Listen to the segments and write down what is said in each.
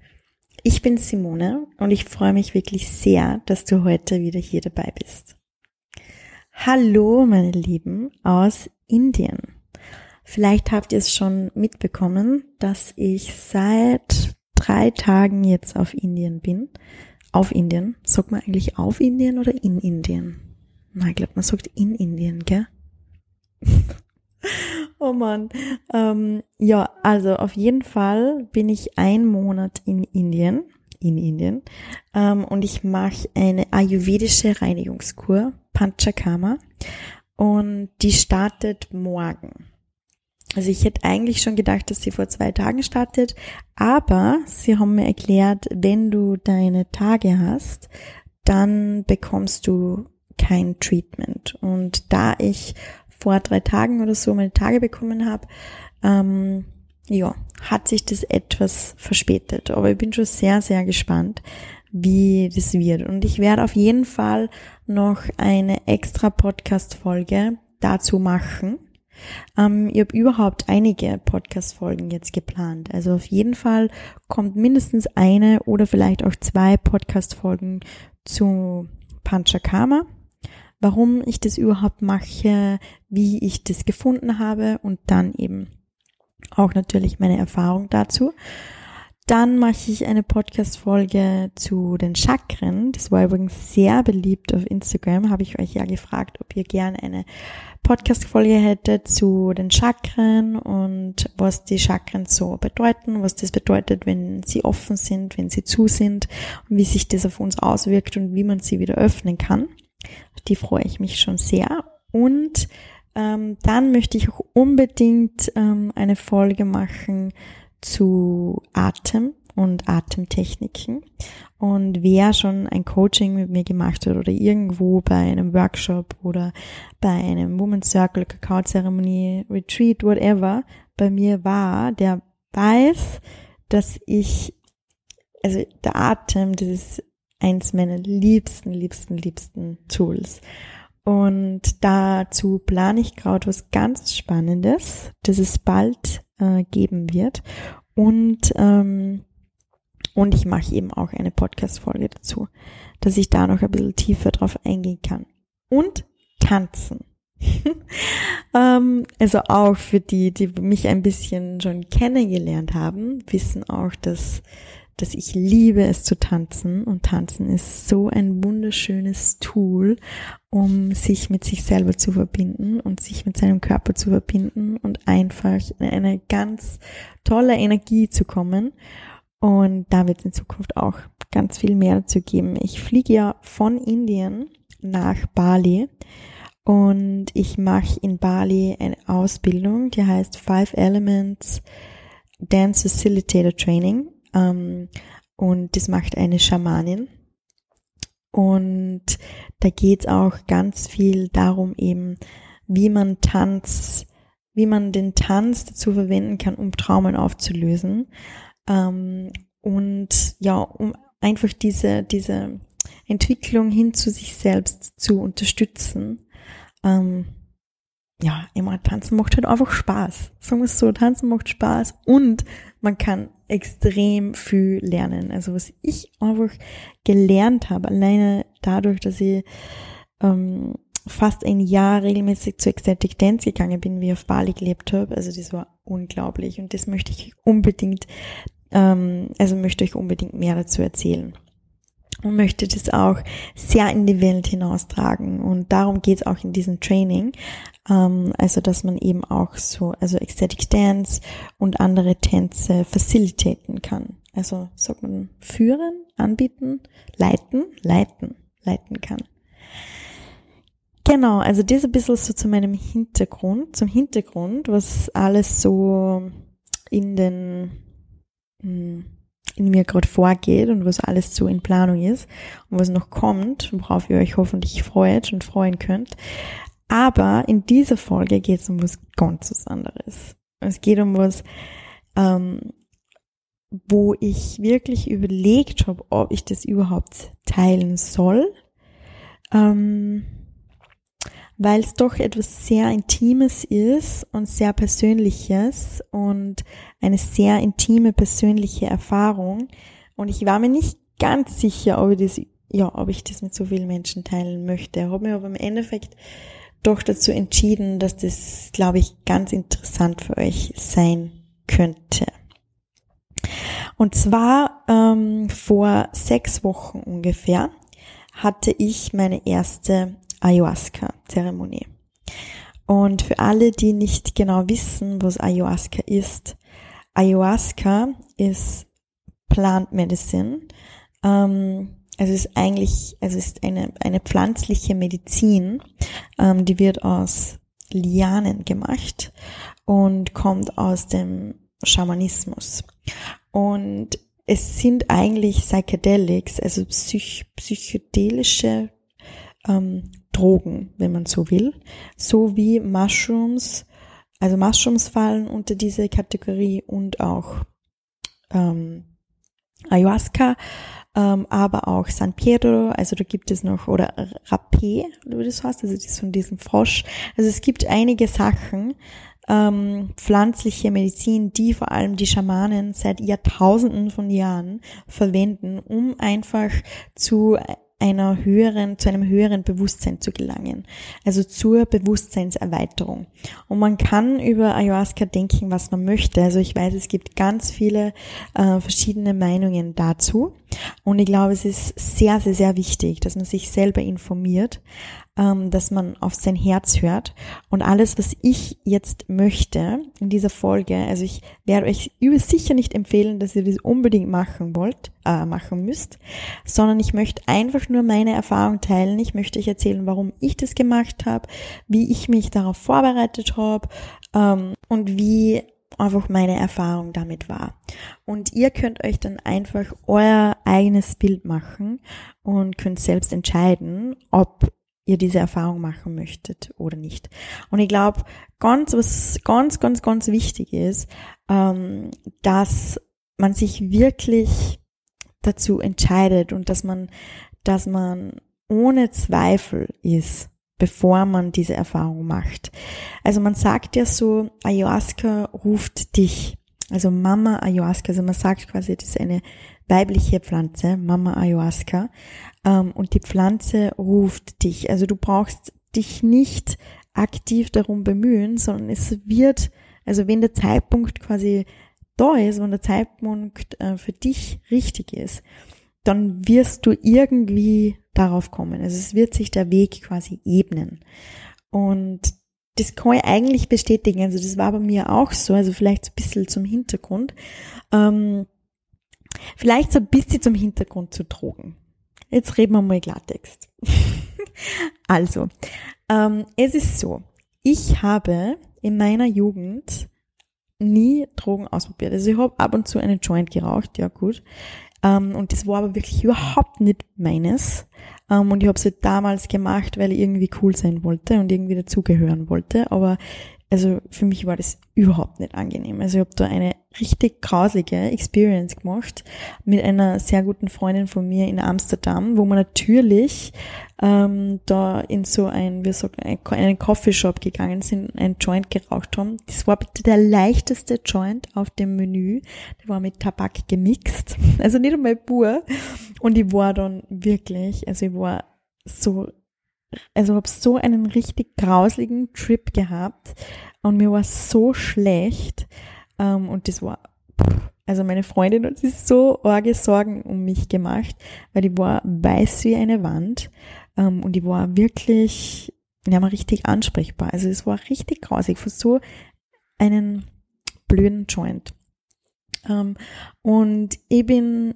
– ich bin Simone und ich freue mich wirklich sehr, dass du heute wieder hier dabei bist. Hallo, meine Lieben aus Indien. Vielleicht habt ihr es schon mitbekommen, dass ich seit drei Tagen jetzt auf Indien bin. Auf Indien. Sagt man eigentlich auf Indien oder in Indien? Na, ich glaube, man sagt in Indien, gell? Oh Mann. Ähm, ja, also auf jeden Fall bin ich ein Monat in Indien, in Indien, ähm, und ich mache eine ayurvedische Reinigungskur, Panchakarma, und die startet morgen. Also ich hätte eigentlich schon gedacht, dass sie vor zwei Tagen startet, aber sie haben mir erklärt, wenn du deine Tage hast, dann bekommst du kein Treatment. Und da ich vor drei Tagen oder so meine Tage bekommen habe, ähm, ja, hat sich das etwas verspätet. Aber ich bin schon sehr, sehr gespannt, wie das wird. Und ich werde auf jeden Fall noch eine extra Podcast-Folge dazu machen. Ähm, ich habe überhaupt einige Podcast-Folgen jetzt geplant. Also auf jeden Fall kommt mindestens eine oder vielleicht auch zwei Podcast-Folgen zu Panchakarma warum ich das überhaupt mache, wie ich das gefunden habe und dann eben auch natürlich meine Erfahrung dazu. Dann mache ich eine Podcast-Folge zu den Chakren. Das war übrigens sehr beliebt auf Instagram. Habe ich euch ja gefragt, ob ihr gerne eine Podcast-Folge hättet zu den Chakren und was die Chakren so bedeuten, was das bedeutet, wenn sie offen sind, wenn sie zu sind und wie sich das auf uns auswirkt und wie man sie wieder öffnen kann die freue ich mich schon sehr. Und ähm, dann möchte ich auch unbedingt ähm, eine Folge machen zu Atem und Atemtechniken. Und wer schon ein Coaching mit mir gemacht hat oder irgendwo bei einem Workshop oder bei einem Women's Circle, Kakao-Zeremonie, Retreat, whatever, bei mir war, der weiß, dass ich, also der Atem, das ist eins meiner liebsten, liebsten, liebsten Tools. Und dazu plane ich gerade was ganz Spannendes, das es bald äh, geben wird. Und, ähm, und ich mache eben auch eine Podcast-Folge dazu, dass ich da noch ein bisschen tiefer drauf eingehen kann. Und tanzen. ähm, also auch für die, die mich ein bisschen schon kennengelernt haben, wissen auch, dass dass ich liebe es zu tanzen und tanzen ist so ein wunderschönes Tool, um sich mit sich selber zu verbinden und sich mit seinem Körper zu verbinden und einfach in eine ganz tolle Energie zu kommen. Und da wird es in Zukunft auch ganz viel mehr dazu geben. Ich fliege ja von Indien nach Bali und ich mache in Bali eine Ausbildung, die heißt Five Elements Dance Facilitator Training. Ähm, und das macht eine Schamanin. Und da geht's auch ganz viel darum eben, wie man Tanz, wie man den Tanz dazu verwenden kann, um Traumen aufzulösen. Ähm, und ja, um einfach diese, diese Entwicklung hin zu sich selbst zu unterstützen. Ähm, ja, immer tanzen macht halt einfach Spaß. Sagen wir es so, tanzen macht Spaß und man kann extrem viel lernen. Also was ich einfach gelernt habe, alleine dadurch, dass ich ähm, fast ein Jahr regelmäßig zu Ecstatic Dance gegangen bin, wie ich auf Bali gelebt habe. Also das war unglaublich und das möchte ich unbedingt, ähm, also möchte ich unbedingt mehr dazu erzählen und möchte das auch sehr in die Welt hinaustragen. Und darum geht es auch in diesem Training. Ähm, also, dass man eben auch so, also Ecstatic Dance und andere Tänze facilitaten kann. Also, sagt man, führen, anbieten, leiten, leiten, leiten kann. Genau, also das ein bisschen so zu meinem Hintergrund, zum Hintergrund, was alles so in den, hm, in mir gerade vorgeht und was alles so in Planung ist und was noch kommt, worauf ihr euch hoffentlich freut und freuen könnt. Aber in dieser Folge geht es um was ganz anderes. Es geht um was, ähm, wo ich wirklich überlegt habe, ob ich das überhaupt teilen soll, ähm, weil es doch etwas sehr Intimes ist und sehr Persönliches und eine sehr intime persönliche Erfahrung. Und ich war mir nicht ganz sicher, ob ich das, ja, ob ich das mit so vielen Menschen teilen möchte. Habe mir aber im Endeffekt doch dazu entschieden, dass das, glaube ich, ganz interessant für euch sein könnte. Und zwar ähm, vor sechs Wochen ungefähr hatte ich meine erste Ayahuasca-Zeremonie. Und für alle, die nicht genau wissen, was Ayahuasca ist, Ayahuasca ist Plant Medicine. Ähm, also ist eigentlich, also ist eine, eine pflanzliche Medizin, ähm, die wird aus Lianen gemacht und kommt aus dem Schamanismus. Und es sind eigentlich Psychedelics, also psych psychedelische ähm, Drogen, wenn man so will, so wie Mushrooms. Also Mushrooms fallen unter diese Kategorie und auch ähm, Ayahuasca, ähm, aber auch San Pedro, also da gibt es noch, oder Rapé, wie das heißt, also das von diesem Frosch. Also es gibt einige Sachen, ähm, pflanzliche Medizin, die vor allem die Schamanen seit Jahrtausenden von Jahren verwenden, um einfach zu einer höheren, zu einem höheren Bewusstsein zu gelangen. Also zur Bewusstseinserweiterung. Und man kann über Ayahuasca denken, was man möchte. Also ich weiß, es gibt ganz viele äh, verschiedene Meinungen dazu. Und ich glaube, es ist sehr, sehr, sehr wichtig, dass man sich selber informiert ähm, dass man auf sein Herz hört. Und alles, was ich jetzt möchte in dieser Folge, also ich werde euch über sicher nicht empfehlen, dass ihr das unbedingt machen wollt, äh, machen müsst, sondern ich möchte einfach nur meine Erfahrung teilen. Ich möchte euch erzählen, warum ich das gemacht habe, wie ich mich darauf vorbereitet habe ähm, und wie einfach meine Erfahrung damit war. Und ihr könnt euch dann einfach euer eigenes Bild machen und könnt selbst entscheiden, ob ihr diese Erfahrung machen möchtet oder nicht. Und ich glaube, ganz, was ganz, ganz, ganz wichtig ist, ähm, dass man sich wirklich dazu entscheidet und dass man, dass man ohne Zweifel ist, bevor man diese Erfahrung macht. Also man sagt ja so, Ayahuasca ruft dich. Also Mama Ayahuasca, also man sagt quasi, das ist eine weibliche Pflanze, Mama Ayahuasca ähm, und die Pflanze ruft dich. Also du brauchst dich nicht aktiv darum bemühen, sondern es wird, also wenn der Zeitpunkt quasi da ist, wenn der Zeitpunkt äh, für dich richtig ist, dann wirst du irgendwie darauf kommen. Also es wird sich der Weg quasi ebnen. Und das kann ich eigentlich bestätigen. Also das war bei mir auch so, also vielleicht so ein bisschen zum Hintergrund. Ähm, vielleicht so ein bisschen zum Hintergrund zu Drogen. Jetzt reden wir mal Klartext. also, ähm, es ist so, ich habe in meiner Jugend nie Drogen ausprobiert. Also ich habe ab und zu eine Joint geraucht, ja gut. Ähm, und das war aber wirklich überhaupt nicht meines. Ähm, und ich habe es halt damals gemacht, weil ich irgendwie cool sein wollte und irgendwie dazugehören wollte. Aber also für mich war das überhaupt nicht angenehm. Also ich habe da eine richtig grausige Experience gemacht mit einer sehr guten Freundin von mir in Amsterdam, wo wir natürlich ähm, da in so ein, wir sagen, einen Coffeeshop gegangen sind, ein Joint geraucht haben. Das war bitte der leichteste Joint auf dem Menü. Der war mit Tabak gemixt, also nicht einmal pur. Und ich war dann wirklich, also ich war so also habe so einen richtig grausligen Trip gehabt und mir war so schlecht ähm, und das war, also meine Freundin hat sich so arge Sorgen um mich gemacht, weil die war weiß wie eine Wand ähm, und die war wirklich, ja, mal richtig ansprechbar. Also es war richtig grausig für so einen blöden Joint. Ähm, und ich bin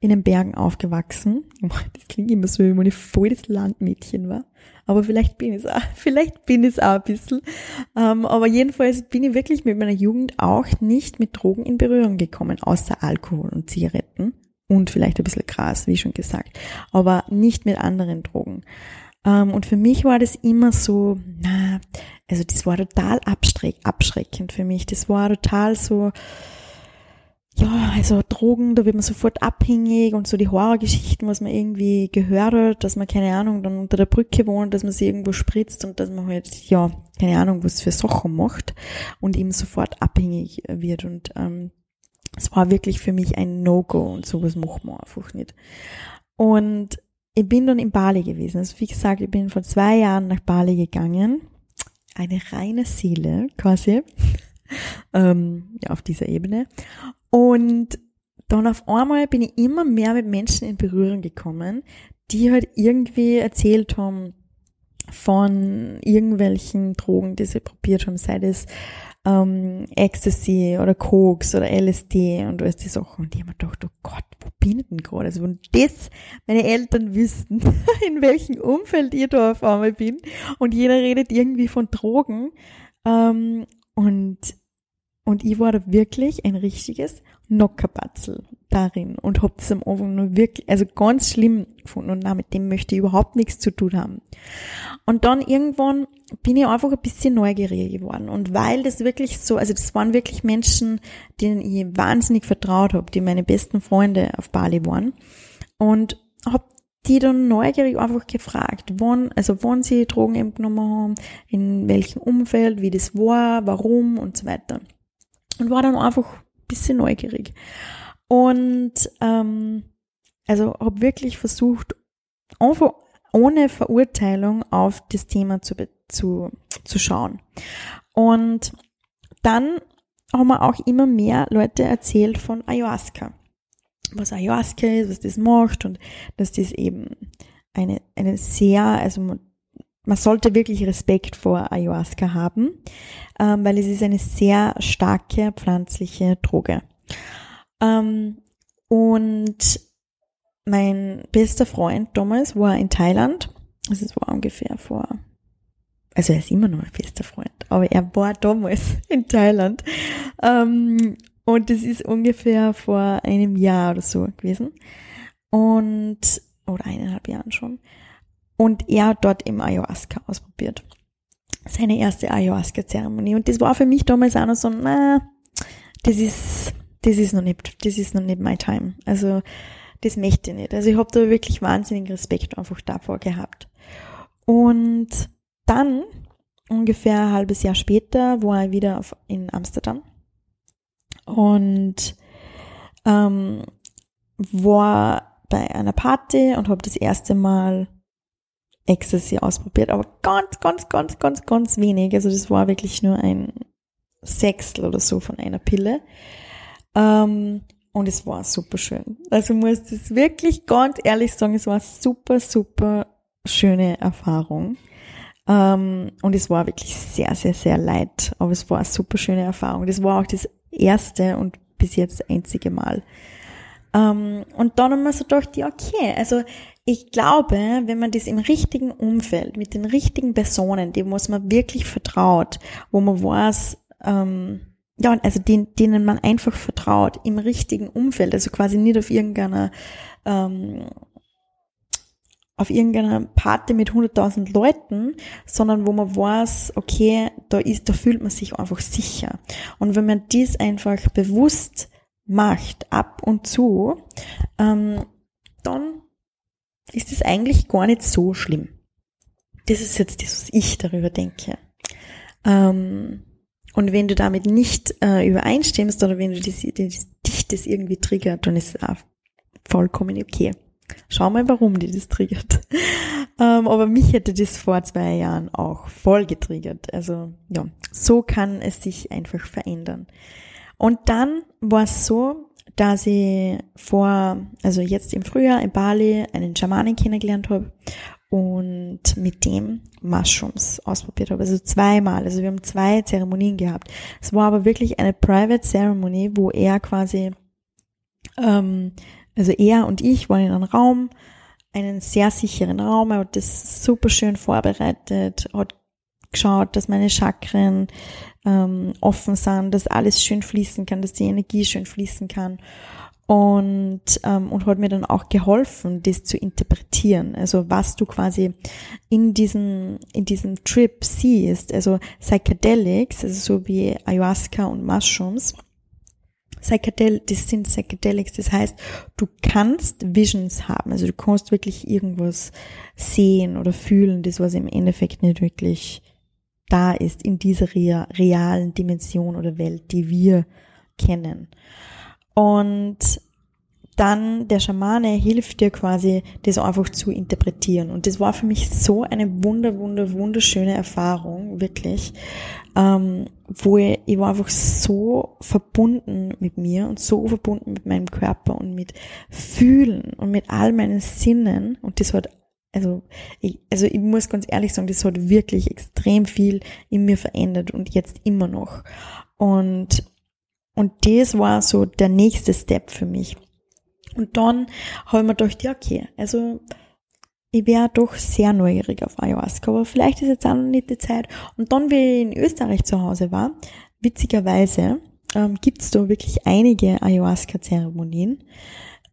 in den Bergen aufgewachsen. Das klingt immer so, wie man voll das Landmädchen war. Aber vielleicht bin ich es auch, vielleicht bin ich es auch ein bisschen. Ähm, aber jedenfalls bin ich wirklich mit meiner Jugend auch nicht mit Drogen in Berührung gekommen, außer Alkohol und Zigaretten und vielleicht ein bisschen Gras, wie schon gesagt, aber nicht mit anderen Drogen. Ähm, und für mich war das immer so, na, also das war total abschreckend für mich. Das war total so, ja, also Drogen, da wird man sofort abhängig und so die Horrorgeschichten, was man irgendwie gehört hat, dass man, keine Ahnung, dann unter der Brücke wohnt, dass man sich irgendwo spritzt und dass man halt, ja, keine Ahnung, was für Sachen macht und eben sofort abhängig wird und ähm, es war wirklich für mich ein No-Go und sowas macht man einfach nicht. Und ich bin dann in Bali gewesen. Also wie gesagt, ich bin vor zwei Jahren nach Bali gegangen. Eine reine Seele quasi ähm, ja, auf dieser Ebene. Und dann auf einmal bin ich immer mehr mit Menschen in Berührung gekommen, die halt irgendwie erzählt haben von irgendwelchen Drogen, die sie probiert haben, sei das ähm, Ecstasy oder Koks oder LSD und alles die Sachen. Und ich habe mir gedacht, oh Gott, wo bin ich denn gerade? Also wenn das meine Eltern wüssten, in welchem Umfeld ich da auf einmal bin und jeder redet irgendwie von Drogen ähm, und und ich war da wirklich ein richtiges Nockerbatzel darin und hab das am Anfang nur wirklich, also ganz schlimm gefunden und na, mit dem möchte ich überhaupt nichts zu tun haben. Und dann irgendwann bin ich einfach ein bisschen neugieriger geworden. Und weil das wirklich so, also das waren wirklich Menschen, denen ich wahnsinnig vertraut habe, die meine besten Freunde auf Bali waren. Und habe die dann neugierig einfach gefragt, wann, also wann sie Drogen eben genommen haben, in welchem Umfeld, wie das war, warum und so weiter. Und war dann einfach ein bisschen neugierig. Und ähm, also habe wirklich versucht, einfach ohne Verurteilung auf das Thema zu, zu, zu schauen. Und dann haben wir auch immer mehr Leute erzählt von Ayahuasca. Was Ayahuasca ist, was das macht und dass das eben eine, eine sehr, also man, sollte wirklich Respekt vor Ayahuasca haben, ähm, weil es ist eine sehr starke pflanzliche Droge. Ähm, und mein bester Freund damals war in Thailand. Also es war ungefähr vor, also er ist immer noch mein bester Freund, aber er war damals in Thailand. Ähm, und das ist ungefähr vor einem Jahr oder so gewesen. Und, oder eineinhalb Jahren schon. Und er hat dort im Ayahuasca ausprobiert. Seine erste Ayahuasca-Zeremonie. Und das war für mich damals auch noch so, na, das ist, das ist noch nicht, das ist noch nicht my time. Also, das möchte ich nicht. Also ich habe da wirklich wahnsinnigen Respekt einfach davor gehabt. Und dann, ungefähr ein halbes Jahr später, war ich wieder auf, in Amsterdam und ähm, war bei einer Party und habe das erste Mal Ecstasy ausprobiert, aber ganz, ganz, ganz, ganz, ganz wenig. Also das war wirklich nur ein Sechstel oder so von einer Pille. Ähm, und es war super schön. Also muss das wirklich ganz ehrlich sagen, es war super, super schöne Erfahrung. Ähm, und es war wirklich sehr, sehr, sehr leid. Aber es war eine super schöne Erfahrung. Das war auch das erste und bis jetzt einzige Mal. Ähm, und dann haben wir so gedacht, ja, okay, also ich glaube, wenn man das im richtigen Umfeld, mit den richtigen Personen, dem was man wirklich vertraut, wo man weiß, ähm, ja, also den, denen man einfach vertraut im richtigen Umfeld, also quasi nicht auf irgendeiner ähm, auf irgendeiner Party mit 100.000 Leuten, sondern wo man weiß, okay, da ist, da fühlt man sich einfach sicher. Und wenn man dies einfach bewusst macht, ab und zu, ähm, dann ist es eigentlich gar nicht so schlimm. Das ist jetzt das, was ich darüber denke. Ähm, und wenn du damit nicht äh, übereinstimmst oder wenn du das, das, dich das irgendwie triggert, dann ist es auch vollkommen okay. Schau mal, warum die das triggert. ähm, aber mich hätte das vor zwei Jahren auch voll getriggert. Also ja, so kann es sich einfach verändern. Und dann war es so, dass ich vor, also jetzt im Frühjahr in Bali einen Schamanen kennengelernt habe und mit dem Mushrooms ausprobiert habe. Also zweimal. Also wir haben zwei Zeremonien gehabt. Es war aber wirklich eine Private Ceremony, wo er quasi ähm, Also er und ich waren in einem Raum, einen sehr sicheren Raum, er hat das super schön vorbereitet, hat geschaut, dass meine Chakren ähm, offen sind, dass alles schön fließen kann, dass die Energie schön fließen kann. Und, ähm, und hat mir dann auch geholfen, das zu interpretieren. Also was du quasi in diesem, in diesem Trip siehst, also Psychedelics, also so wie Ayahuasca und Mushrooms, Psychedel das sind Psychedelics, das heißt, du kannst Visions haben, also du kannst wirklich irgendwas sehen oder fühlen, das was im Endeffekt nicht wirklich da ist in dieser realen Dimension oder Welt, die wir kennen. Und dann der Schamane hilft dir quasi, das einfach zu interpretieren. Und das war für mich so eine wunder, wunder, wunderschöne Erfahrung, wirklich, ähm, wo ich, ich war einfach so verbunden mit mir und so verbunden mit meinem Körper und mit Fühlen und mit all meinen Sinnen. Und das hat, also ich, also ich muss ganz ehrlich sagen, das hat wirklich extrem viel in mir verändert und jetzt immer noch. Und und das war so der nächste Step für mich. Und dann habe ich mir gedacht, ja, okay, also ich wäre doch sehr neugierig auf Ayahuasca, aber vielleicht ist jetzt auch noch nicht die Zeit. Und dann, wie ich in Österreich zu Hause war, witzigerweise ähm, gibt es da wirklich einige Ayahuasca-Zeremonien.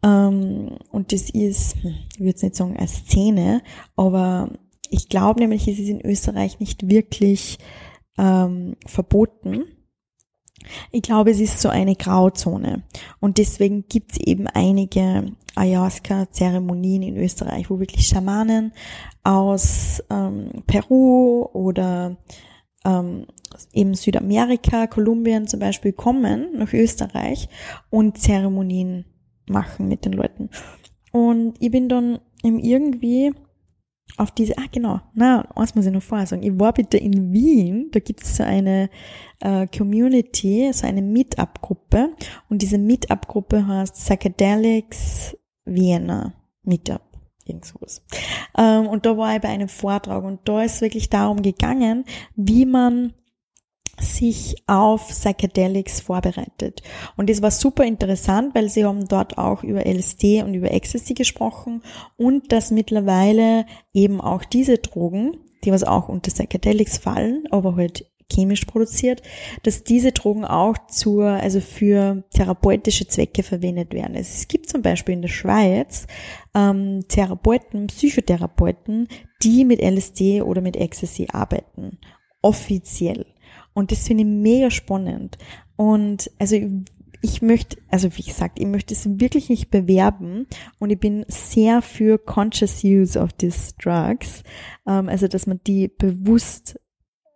Ähm, und das ist, hm, ich würde es nicht sagen als Szene, aber ich glaube nämlich, ist es in Österreich nicht wirklich ähm, verboten. Ich glaube, es ist so eine Grauzone. Und deswegen gibt es eben einige Ayahuasca-Zeremonien in Österreich, wo wirklich Schamanen aus ähm, Peru oder ähm, eben Südamerika, Kolumbien zum Beispiel kommen nach Österreich und Zeremonien machen mit den Leuten. Und ich bin dann irgendwie auf diese, ah genau, na, eins muss ich noch vorher sagen. Ich war bitte in Wien, da gibt es so eine äh, Community, so eine Meetup-Gruppe und diese Meetup-Gruppe heißt Psychedelics Vienna Meetup. Irgendwas. Ähm, und da war ich bei einem Vortrag und da ist wirklich darum gegangen, wie man sich auf Psychedelics vorbereitet. Und das war super interessant, weil sie haben dort auch über LSD und über Ecstasy gesprochen und dass mittlerweile eben auch diese Drogen, die was auch unter Psychedelics fallen, aber halt chemisch produziert, dass diese Drogen auch zur, also für therapeutische Zwecke verwendet werden. Also es gibt zum Beispiel in der Schweiz ähm, Therapeuten, Psychotherapeuten, die mit LSD oder mit Ecstasy arbeiten. Offiziell. Und das finde ich mega spannend. Und also ich möchte, also wie gesagt, ich möchte es wirklich nicht bewerben und ich bin sehr für conscious use of these drugs, ähm, also dass man die bewusst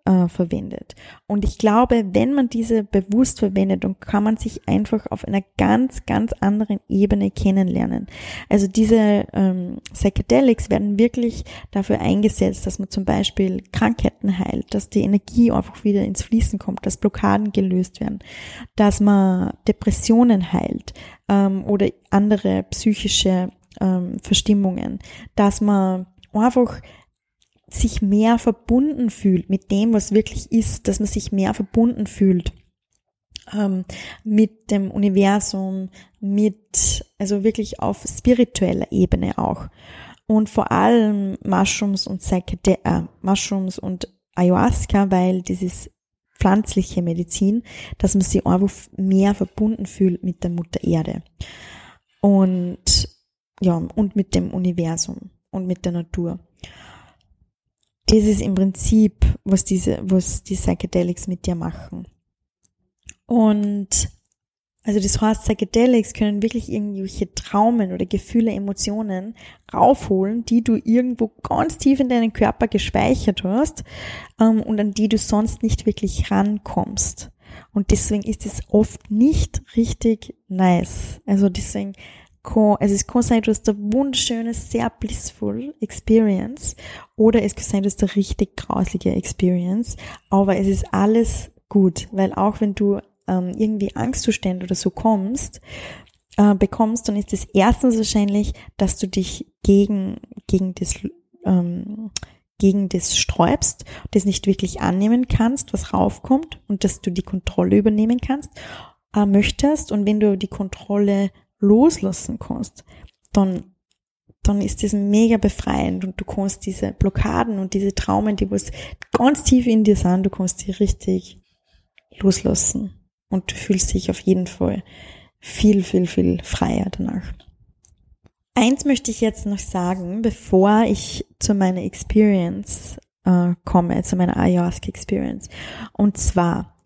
äh, verwendet. Und ich glaube, wenn man diese bewusst verwendet, dann kann man sich einfach auf einer ganz, ganz anderen Ebene kennenlernen. Also diese ähm, Psychedelics werden wirklich dafür eingesetzt, dass man zum Beispiel Krankheiten heilt, dass die Energie einfach wieder ins Fließen kommt, dass Blockaden gelöst werden, dass man Depressionen heilt ähm, oder andere psychische ähm, Verstimmungen, dass man einfach sich mehr verbunden fühlt mit dem, was wirklich ist, dass man sich mehr verbunden fühlt ähm, mit dem Universum, mit, also wirklich auf spiritueller Ebene auch. Und vor allem Mushrooms und Psychedel äh, Mushrooms und Ayahuasca, weil dieses pflanzliche Medizin, dass man sich einfach mehr verbunden fühlt mit der Mutter Erde. Und ja, und mit dem Universum und mit der Natur das ist im Prinzip, was diese, was die Psychedelics mit dir machen. Und also das heißt, Psychedelics können wirklich irgendwelche Traumen oder Gefühle, Emotionen raufholen, die du irgendwo ganz tief in deinen Körper gespeichert hast ähm, und an die du sonst nicht wirklich rankommst. Und deswegen ist es oft nicht richtig nice. Also deswegen es kann sein, du hast eine wunderschöne, sehr blissful Experience oder es kann sein, du hast eine richtig grausige Experience, aber es ist alles gut, weil auch wenn du ähm, irgendwie Angstzustände oder so kommst, äh, bekommst, dann ist es erstens wahrscheinlich, dass du dich gegen, gegen das, ähm, gegen das sträubst, das nicht wirklich annehmen kannst, was raufkommt und dass du die Kontrolle übernehmen kannst, äh, möchtest. Und wenn du die Kontrolle loslassen kannst, dann dann ist das mega befreiend und du kannst diese Blockaden und diese Traumen, die was ganz tief in dir sind, du kannst die richtig loslassen und du fühlst dich auf jeden Fall viel, viel, viel freier danach. Eins möchte ich jetzt noch sagen, bevor ich zu meiner Experience äh, komme, zu meiner Ayahuasca Experience. Und zwar,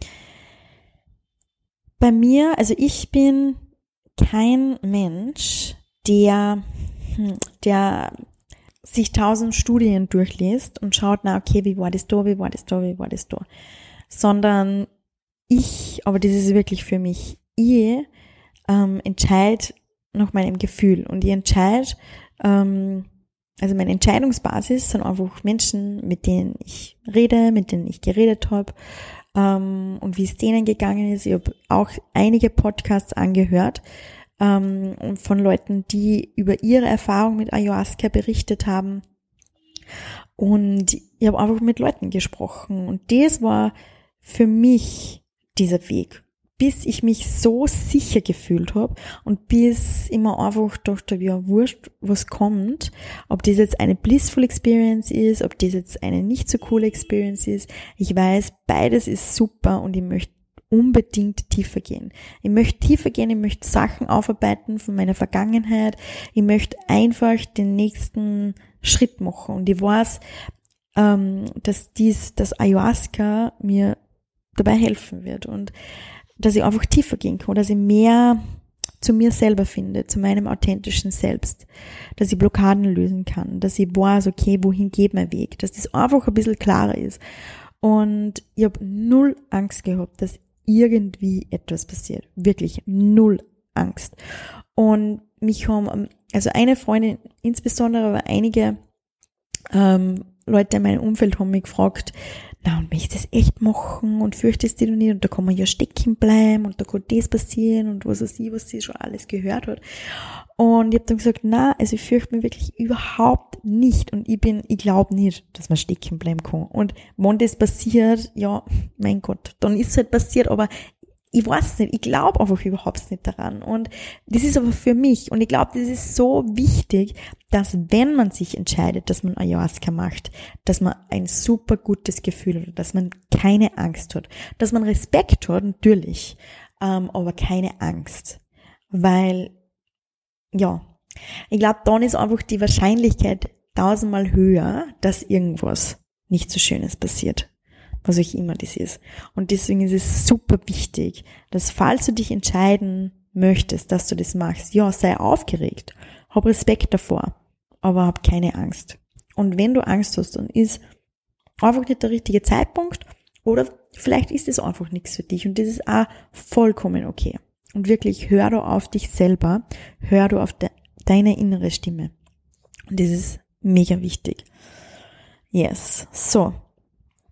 bei mir, also ich bin kein Mensch, der, hm, der sich tausend Studien durchliest und schaut, na okay, wie war das da, wie war das da, wie war das da. Sondern ich, aber das ist wirklich für mich, ich ähm, entscheide nach meinem Gefühl und ich entscheide, ähm, also meine Entscheidungsbasis sind einfach Menschen, mit denen ich rede, mit denen ich geredet habe ähm, und wie es denen gegangen ist. Ich habe auch einige Podcasts angehört ähm, von Leuten, die über ihre Erfahrung mit Ayahuasca berichtet haben. Und ich habe einfach mit Leuten gesprochen und das war für mich dieser Weg bis ich mich so sicher gefühlt habe und bis immer einfach dachte, ja, wurscht, was kommt, ob das jetzt eine blissful Experience ist, ob das jetzt eine nicht so coole Experience ist. Ich weiß, beides ist super und ich möchte unbedingt tiefer gehen. Ich möchte tiefer gehen, ich möchte Sachen aufarbeiten von meiner Vergangenheit. Ich möchte einfach den nächsten Schritt machen. Und ich weiß, ähm, dass dies, das Ayahuasca mir dabei helfen wird. Und dass ich einfach tiefer gehen kann, dass ich mehr zu mir selber finde, zu meinem authentischen Selbst, dass ich Blockaden lösen kann, dass ich weiß, okay, wohin geht mein Weg, dass das einfach ein bisschen klarer ist. Und ich habe null Angst gehabt, dass irgendwie etwas passiert. Wirklich null Angst. Und mich haben, also eine Freundin, insbesondere aber einige ähm, Leute in meinem Umfeld haben mich gefragt, na, und möchtest das echt machen und fürchtest dich nicht und da kann man ja stecken bleiben und da kann das passieren und was weiß ich, was sie schon alles gehört hat. Und ich habe dann gesagt, na, also ich fürchte mich wirklich überhaupt nicht und ich bin, ich glaube nicht, dass man stecken bleiben kann. Und wenn das passiert, ja, mein Gott, dann ist es halt passiert, aber ich weiß nicht, ich glaube einfach überhaupt nicht daran. Und das ist aber für mich. Und ich glaube, das ist so wichtig, dass wenn man sich entscheidet, dass man Ayahuasca macht, dass man ein super gutes Gefühl hat, dass man keine Angst hat, dass man Respekt hat, natürlich, ähm, aber keine Angst. Weil, ja, ich glaube, dann ist einfach die Wahrscheinlichkeit tausendmal höher, dass irgendwas nicht so Schönes passiert was auch immer das ist. Und deswegen ist es super wichtig, dass falls du dich entscheiden möchtest, dass du das machst, ja, sei aufgeregt, hab Respekt davor, aber hab keine Angst. Und wenn du Angst hast, dann ist einfach nicht der richtige Zeitpunkt oder vielleicht ist es einfach nichts für dich und das ist auch vollkommen okay. Und wirklich hör du auf dich selber, hör du auf de deine innere Stimme. Und das ist mega wichtig. Yes. So,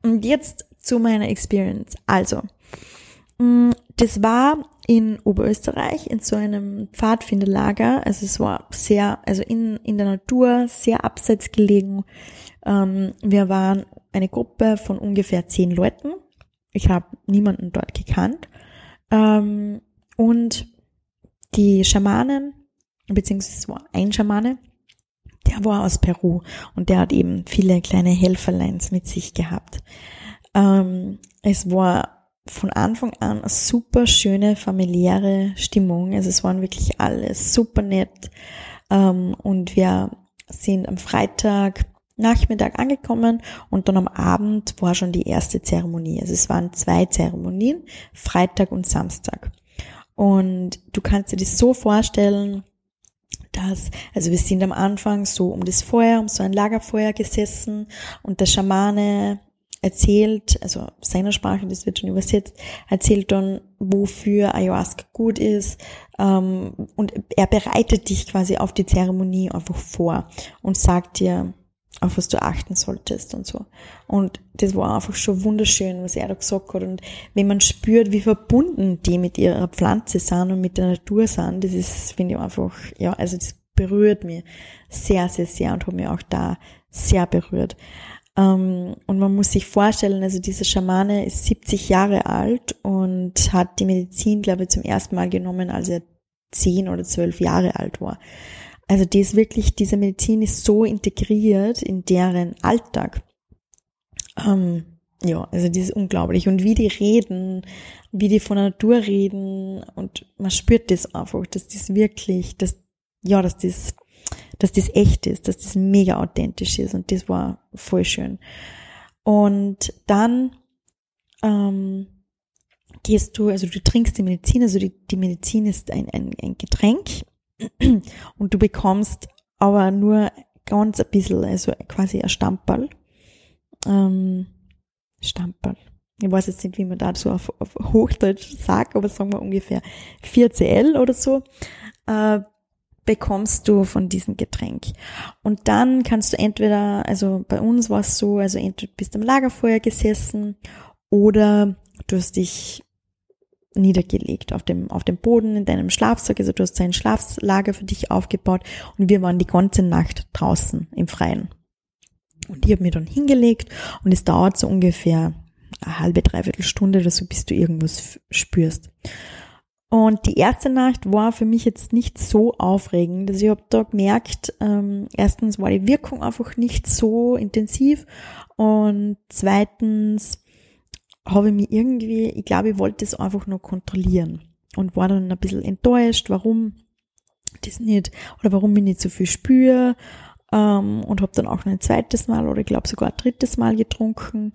und jetzt zu meiner Experience. Also, mm, das war in Oberösterreich in so einem Pfadfinderlager. Also es war sehr, also in, in der Natur, sehr abseits gelegen. Ähm, wir waren eine Gruppe von ungefähr zehn Leuten. Ich habe niemanden dort gekannt. Ähm, und die Schamanen, beziehungsweise es war ein Schamane, der war aus Peru und der hat eben viele kleine Helferleins mit sich gehabt. Ähm, es war von Anfang an eine super schöne familiäre Stimmung. Also es waren wirklich alle super nett. Ähm, und wir sind am Freitag Nachmittag angekommen und dann am Abend war schon die erste Zeremonie. Also es waren zwei Zeremonien, Freitag und Samstag. Und du kannst dir das so vorstellen, dass, also wir sind am Anfang so um das Feuer, um so ein Lagerfeuer gesessen und der Schamane erzählt, also seiner Sprache, das wird schon übersetzt, erzählt dann, wofür Ayahuasca gut ist ähm, und er bereitet dich quasi auf die Zeremonie einfach vor und sagt dir, auf was du achten solltest und so. Und das war einfach schon wunderschön, was er da gesagt hat. Und wenn man spürt, wie verbunden die mit ihrer Pflanze sind und mit der Natur sind, das ist, finde ich einfach, ja, also das berührt mich sehr, sehr, sehr und hat mich auch da sehr berührt. Ähm, und man muss sich vorstellen, also dieser Schamane ist 70 Jahre alt und hat die Medizin, glaube ich, zum ersten Mal genommen, als er zehn oder zwölf Jahre alt war. Also die ist wirklich, diese Medizin ist so integriert in deren Alltag. Ähm, ja, also das ist unglaublich. Und wie die reden, wie die von der Natur reden und man spürt das einfach, dass das wirklich, dass, ja, dass das, dass das echt ist, dass das mega authentisch ist und das war voll schön. Und dann ähm, gehst du, also du trinkst die Medizin, also die, die Medizin ist ein, ein, ein Getränk und du bekommst aber nur ganz ein bisschen, also quasi ein Stamperl. Ähm, Stamperl. Ich weiß jetzt nicht, wie man da so auf, auf Hochdeutsch sagt, aber sagen wir ungefähr 4 CL oder so, äh, bekommst du von diesem Getränk. Und dann kannst du entweder, also bei uns war es so, also entweder bist du am Lagerfeuer gesessen oder du hast dich niedergelegt auf dem, auf dem Boden in deinem Schlafsack. Also du hast ein Schlaflager für dich aufgebaut und wir waren die ganze Nacht draußen im Freien. Und ich habe mir dann hingelegt und es dauert so ungefähr eine halbe, dreiviertel Stunde oder so, bis du irgendwas spürst. Und die erste Nacht war für mich jetzt nicht so aufregend. Also ich habe da gemerkt, ähm, erstens war die Wirkung einfach nicht so intensiv und zweitens habe ich mich irgendwie, ich glaube, ich wollte es einfach nur kontrollieren und war dann ein bisschen enttäuscht, warum das nicht oder warum ich nicht so viel spüre ähm, und habe dann auch noch ein zweites Mal oder ich glaube sogar ein drittes Mal getrunken.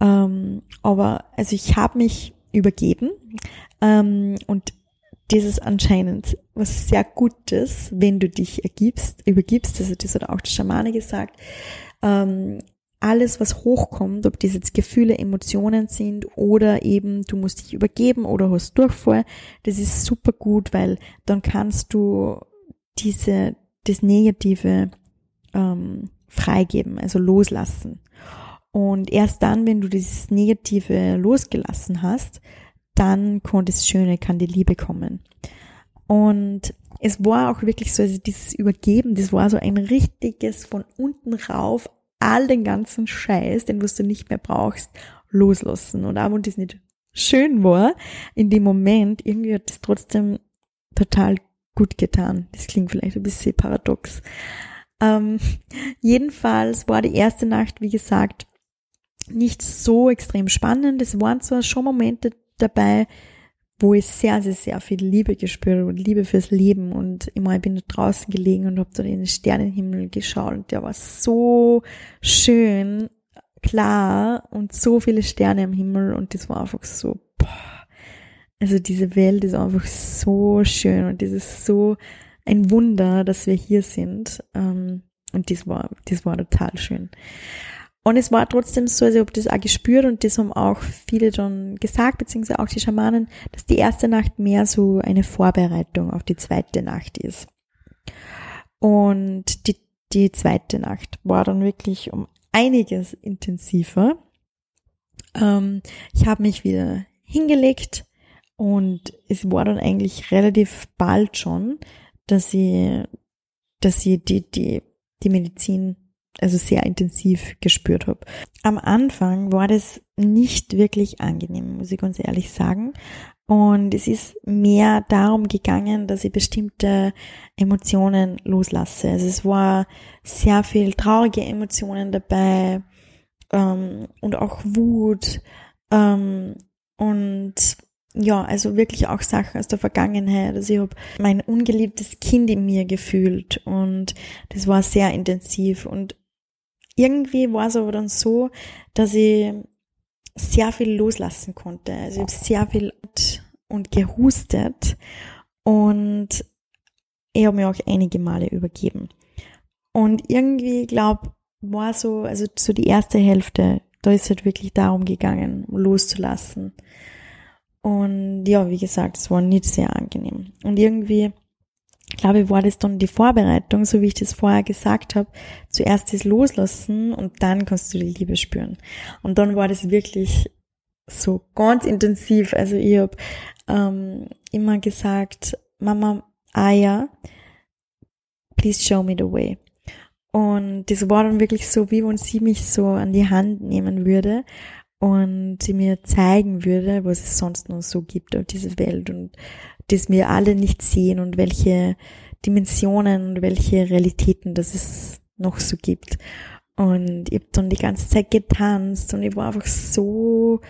Ähm, aber also ich habe mich übergeben ähm, und das ist anscheinend was sehr Gutes, wenn du dich ergibst, übergibst, also das hat auch der Schamane gesagt, ähm, alles, was hochkommt, ob das jetzt Gefühle, Emotionen sind oder eben du musst dich übergeben oder hast Durchfall, das ist super gut, weil dann kannst du diese, das Negative ähm, freigeben, also loslassen. Und erst dann, wenn du dieses Negative losgelassen hast, dann kann das Schöne, kann die Liebe kommen. Und es war auch wirklich so, also dieses Übergeben, das war so ein richtiges von unten rauf all den ganzen Scheiß, den was du nicht mehr brauchst, loslassen. Und auch wenn das nicht schön war, in dem Moment, irgendwie hat das trotzdem total gut getan. Das klingt vielleicht ein bisschen paradox. Ähm, jedenfalls war die erste Nacht, wie gesagt, nicht so extrem spannend. Es waren zwar schon Momente dabei, wo ich sehr, sehr, sehr viel Liebe gespürt und Liebe fürs Leben. Und immer bin da draußen gelegen und habe da in den Sternenhimmel geschaut und der war so schön, klar und so viele Sterne am Himmel und das war einfach so, boah. Also diese Welt ist einfach so schön und das ist so ein Wunder, dass wir hier sind. Ähm, und das war, das war total schön. Und es war trotzdem so, also ich habe das auch gespürt und das haben auch viele dann gesagt, beziehungsweise auch die Schamanen, dass die erste Nacht mehr so eine Vorbereitung auf die zweite Nacht ist. Und die, die zweite Nacht war dann wirklich um einiges intensiver. Ähm, ich habe mich wieder hingelegt und es war dann eigentlich relativ bald schon, dass ich, dass ich die, die, die Medizin also sehr intensiv gespürt habe. Am Anfang war das nicht wirklich angenehm, muss ich ganz ehrlich sagen. Und es ist mehr darum gegangen, dass ich bestimmte Emotionen loslasse. Also es war sehr viel traurige Emotionen dabei ähm, und auch Wut ähm, und ja, also wirklich auch Sachen aus der Vergangenheit. Also ich habe mein ungeliebtes Kind in mir gefühlt und das war sehr intensiv und irgendwie war es aber dann so, dass ich sehr viel loslassen konnte. Also ich habe sehr viel und gehustet und ich habe mir auch einige Male übergeben. Und irgendwie, glaube war so, also so die erste Hälfte, da ist halt wirklich darum gegangen, loszulassen. Und ja, wie gesagt, es war nicht sehr angenehm. Und irgendwie glaube ich, war das dann die Vorbereitung, so wie ich das vorher gesagt habe. Zuerst das Loslassen und dann kannst du die Liebe spüren. Und dann war das wirklich so ganz intensiv. Also ich habe ähm, immer gesagt, Mama, Aya, please show me the way. Und das war dann wirklich so, wie wenn sie mich so an die Hand nehmen würde und sie mir zeigen würde, was es sonst noch so gibt auf dieser Welt und das wir alle nicht sehen und welche Dimensionen und welche Realitäten das es noch so gibt. Und ich habe dann die ganze Zeit getanzt und ich war einfach so